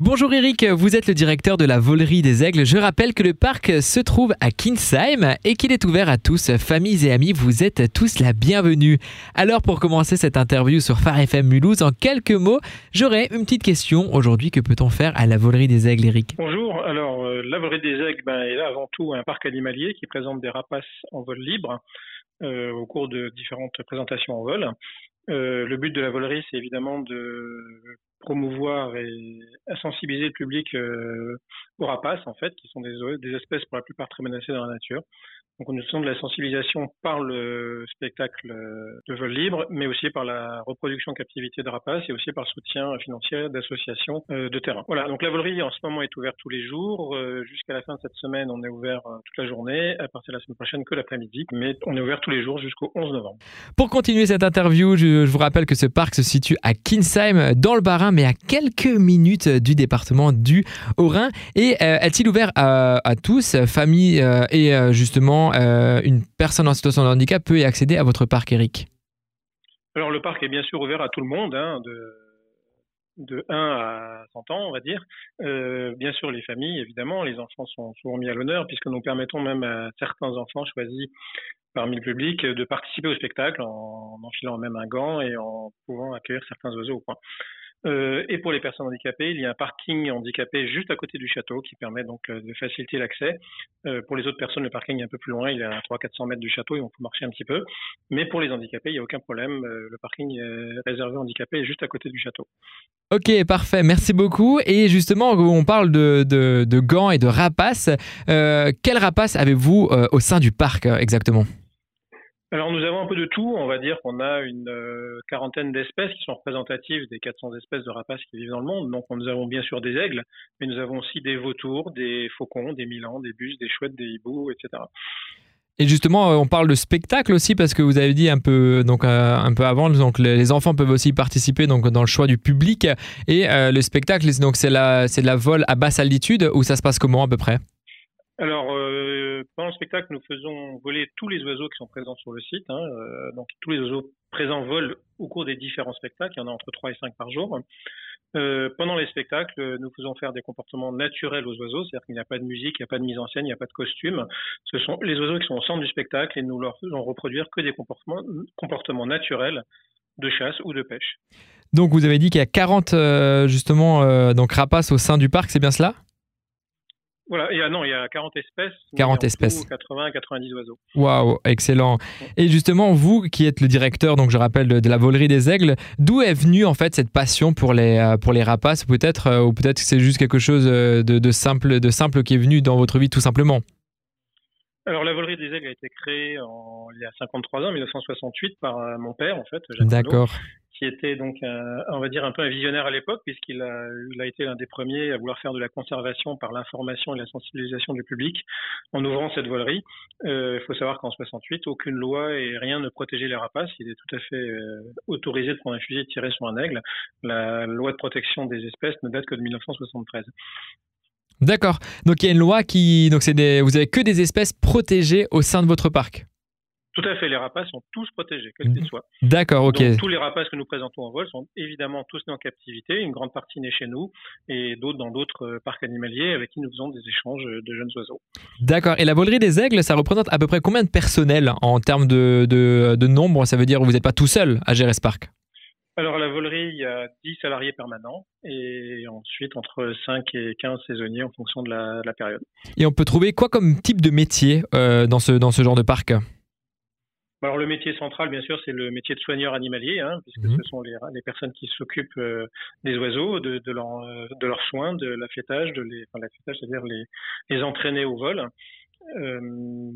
Bonjour Eric, vous êtes le directeur de la volerie des aigles. Je rappelle que le parc se trouve à Kinsheim et qu'il est ouvert à tous, familles et amis, vous êtes tous la bienvenue. Alors pour commencer cette interview sur Phare FM Mulhouse, en quelques mots, j'aurais une petite question aujourd'hui. Que peut-on faire à la volerie des aigles, Eric? Bonjour, alors euh, la volerie des aigles ben, est là avant tout un parc animalier qui présente des rapaces en vol libre euh, au cours de différentes présentations en vol. Euh, le but de la volerie, c'est évidemment de promouvoir et sensibiliser le public euh, aux rapaces, en fait, qui sont des, des espèces pour la plupart très menacées dans la nature. Donc, nous sommes de la sensibilisation par le spectacle de vol libre, mais aussi par la reproduction captivité de rapaces et aussi par soutien financier d'associations euh, de terrain. Voilà. Donc, la volerie en ce moment est ouverte tous les jours. Euh, jusqu'à la fin de cette semaine, on est ouvert euh, toute la journée. À partir de la semaine prochaine, que l'après-midi. Mais on est ouvert tous les jours jusqu'au 11 novembre. Pour continuer cette interview, je, vous rappelle que ce parc se situe à Kinsheim, dans le Bas-Rhin, mais à quelques minutes du département du Haut-Rhin. Et est-il ouvert à, à tous, famille et justement euh, une personne en situation de handicap peut y accéder à votre parc, Eric Alors le parc est bien sûr ouvert à tout le monde, hein, de, de 1 à 100 ans, on va dire. Euh, bien sûr les familles, évidemment, les enfants sont souvent mis à l'honneur puisque nous permettons même à certains enfants choisis parmi le public de participer au spectacle en enfilant même un gant et en pouvant accueillir certains oiseaux au coin. Euh, et pour les personnes handicapées, il y a un parking handicapé juste à côté du château qui permet donc euh, de faciliter l'accès. Euh, pour les autres personnes, le parking est un peu plus loin, il est à 300-400 mètres du château et on peut marcher un petit peu. Mais pour les handicapés, il n'y a aucun problème. le parking est réservé aux handicapés juste à côté du château. Ok, parfait, merci beaucoup. Et justement, on parle de, de, gants et de rapaces. quels rapaces avez-vous au sein du parc exactement? Alors nous avons un peu de tout, on va dire qu'on a une euh, quarantaine d'espèces qui sont représentatives des 400 espèces de rapaces qui vivent dans le monde. Donc nous avons bien sûr des aigles, mais nous avons aussi des vautours, des faucons, des milans, des bus, des chouettes, des hiboux, etc. Et justement, euh, on parle de spectacle aussi parce que vous avez dit un peu donc euh, un peu avant, donc les enfants peuvent aussi participer donc dans le choix du public et le spectacle donc c'est la la vol à basse altitude où ça se passe comment à peu près? Alors pendant le spectacle, nous faisons voler tous les oiseaux qui sont présents sur le site. Hein, euh, donc tous les oiseaux présents volent au cours des différents spectacles. Il y en a entre 3 et 5 par jour. Euh, pendant les spectacles, nous faisons faire des comportements naturels aux oiseaux, c'est-à-dire qu'il n'y a pas de musique, il n'y a pas de mise en scène, il n'y a pas de costume. Ce sont les oiseaux qui sont au centre du spectacle et nous leur faisons reproduire que des comportements, comportements naturels de chasse ou de pêche. Donc vous avez dit qu'il y a 40 euh, justement euh, donc rapaces au sein du parc, c'est bien cela? Voilà, et, non, il y a 40 espèces. 40 espèces. 80, 90 oiseaux. Waouh, excellent. Et justement, vous qui êtes le directeur, donc je rappelle, de, la volerie des aigles, d'où est venue en fait cette passion pour les, euh, pour les rapaces Peut-être, euh, ou peut-être que c'est juste quelque chose euh, de, de, simple, de simple qui est venu dans votre vie tout simplement? Alors la volerie des aigles a été créée en, il y a 53 ans, 1968, par mon père en fait. D'accord qui était donc, un, on va dire, un peu un visionnaire à l'époque, puisqu'il a, été l'un des premiers à vouloir faire de la conservation par l'information et la sensibilisation du public en ouvrant cette volerie. Euh, il faut savoir qu'en 68, aucune loi et rien ne protégeait les rapaces. Il est tout à fait euh, autorisé de prendre un fusil et de tirer sur un aigle. La loi de protection des espèces ne date que de 1973. D'accord. Donc il y a une loi qui, donc c'est vous avez que des espèces protégées au sein de votre parc? Tout à fait, les rapaces sont tous protégés, quels qu'ils soient. D'accord, ok. Donc, tous les rapaces que nous présentons en vol sont évidemment tous nés en captivité, une grande partie née chez nous et d'autres dans d'autres euh, parcs animaliers avec qui nous faisons des échanges de jeunes oiseaux. D'accord, et la volerie des aigles, ça représente à peu près combien de personnel en termes de, de, de nombre? Ça veut dire que vous n'êtes pas tout seul à gérer ce parc? Alors, à la volerie, il y a 10 salariés permanents et ensuite entre 5 et 15 saisonniers en fonction de la, de la période. Et on peut trouver quoi comme type de métier euh, dans, ce, dans ce genre de parc? Alors le métier central, bien sûr, c'est le métier de soigneur animalier, hein, puisque mmh. ce sont les, les, personnes qui s'occupent euh, des oiseaux, de, de, leur, euh, de leurs soins, de l'affêtage, de les, enfin, c'est-à-dire les, les entraîner au vol. Euh,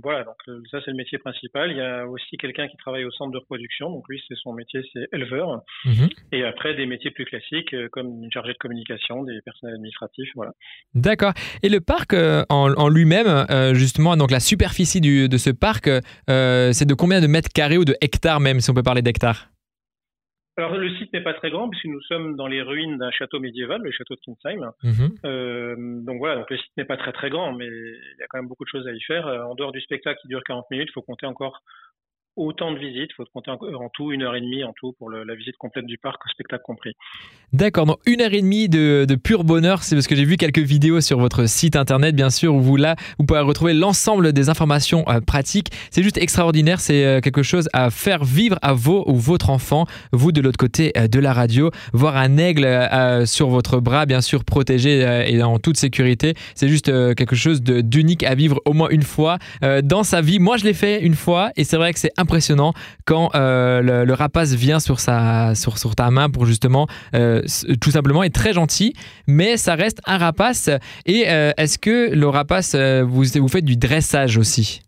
voilà, donc euh, ça c'est le métier principal. Il y a aussi quelqu'un qui travaille au centre de reproduction, donc lui c'est son métier, c'est éleveur. Mhm. Et après des métiers plus classiques euh, comme une chargée de communication, des personnels administratifs, voilà. D'accord. Et le parc en, en lui-même, justement, donc la superficie du, de ce parc, c'est de combien de mètres carrés ou de hectares même, si on peut parler d'hectares? Alors le site n'est pas très grand puisque nous sommes dans les ruines d'un château médiéval, le château de Kinsheim. Mhm. Euh, donc voilà, donc le site n'est pas très très grand, mais il y a quand même beaucoup de choses à y faire. Euh, en dehors du spectacle qui dure 40 minutes, il faut compter encore autant de visites. Il faut compter en, tout une heure et demie en tout pour la visite complète du parc, spectacle compris. D'accord, donc une heure et demie de, pur bonheur. C'est parce que j'ai vu quelques vidéos sur votre site internet, bien sûr, où vous là, vous pouvez retrouver l'ensemble des informations euh, pratiques. C'est juste extraordinaire. C'est euh, quelque chose à faire vivre à vos ou votre enfant. Vous de l'autre côté euh, de la radio, voir un aigle sur votre bras, bien sûr, protégé et en toute sécurité. C'est juste quelque chose d'unique à vivre au moins une fois dans sa vie. Moi, je l'ai fait une fois et c'est vrai que c'est impressionnant quand euh, le, rapace vient sur, sa, sur, ta main pour justement euh, tout simplement être très gentil, mais ça reste un rapace. Et euh, est-ce que le rapace, vous, vous faites du dressage aussi?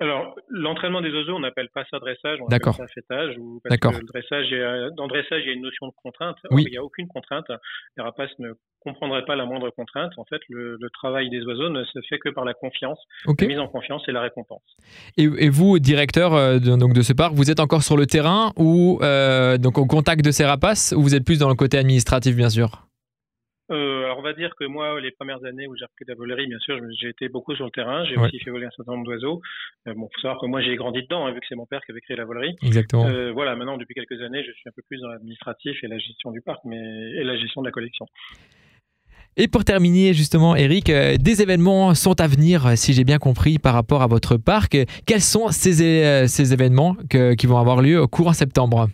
Alors, l'entraînement des oiseaux, on n'appelle pas ça dressage, on appelle ça fêtage. Ou parce que le dressage, dans le dressage, il y a une notion de contrainte. Oui. il n'y a aucune contrainte. Les rapaces ne comprendraient pas la moindre contrainte. En fait, le, travail des oiseaux ne se fait que par la confiance, la mise en confiance et la récompense. Et, vous, directeur euh, de, donc de ce parc, vous êtes encore sur le terrain ou euh, donc au contact de ces rapaces ou vous êtes plus dans le côté administratif, bien sûr? Euh, alors on va dire que moi, les premières années où j'ai repris la volerie, bien sûr, j'ai été beaucoup sur le terrain. J'ai aussi fait voler un certain nombre d'oiseaux. Euh, bon, faut savoir que moi j'ai grandi dedans, hein, vu que c'est mon père qui avait créé la volerie. Exactement. Euh, voilà, maintenant depuis quelques années, je suis un peu plus dans l'administratif et la gestion du parc, mais et la gestion de la collection. Et pour terminer, justement, Eric, euh, des événements sont à venir, si j'ai bien compris, par rapport à votre parc. Quels sont ces, ces événements qui vont avoir lieu au courant septembre?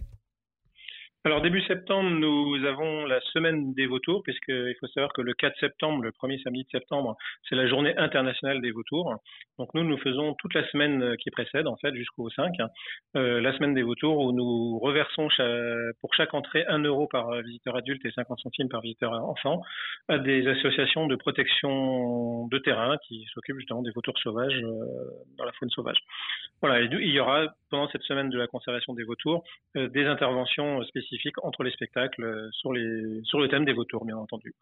Alors début septembre, nous avons la semaine des vautours, puisqu'il faut savoir que le 4 septembre, le premier samedi de septembre, c'est la journée internationale des vautours. Donc nous, nous faisons toute la semaine qui précède, en fait, jusqu'au 5, euh, la semaine des vautours, où nous reversons pour chaque entrée 1 euro par visiteur adulte et 50 centimes par visiteur enfant à des associations de protection de terrain qui s'occupent justement des vautours sauvages euh, dans la faune sauvage. Voilà, et il y aura pendant cette semaine de la conservation des vautours euh, des interventions spécifiques entre les spectacles euh, sur, les, sur le thème des vautours, bien entendu.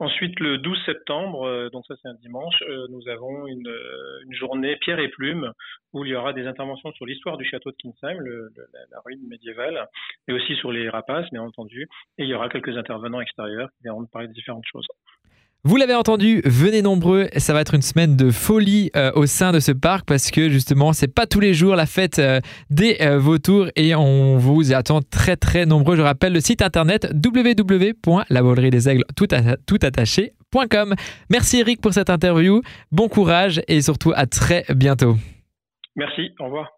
Ensuite, le 12 septembre, euh, donc ça c'est un dimanche, euh, nous avons une, journée pierre et plume où il y aura des interventions sur l'histoire du château de Kinsheim, la, ruine médiévale, et aussi sur les rapaces, bien entendu. Et il y aura quelques intervenants extérieurs qui viendront parler de différentes choses. Vous l'avez entendu, venez nombreux, ça va être une semaine de folie euh, au sein de ce parc parce que justement, c'est pas tous les jours la fête euh, des euh, vautours et on vous attend très très nombreux. Je rappelle le site internet www.lavollerie tout, Merci Eric pour cette interview, bon courage et surtout à très bientôt. Merci, au revoir.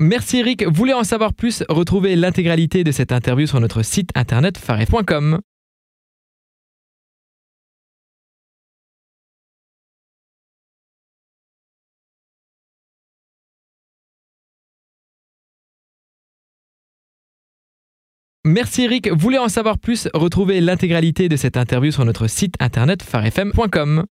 Merci Eric. Voulez en savoir plus? Retrouvez l'intégralité de cette interview sur notre site internet faref.com. Merci Eric. Voulez en savoir plus? Retrouvez l'intégralité de cette interview sur notre site internet farfm.com.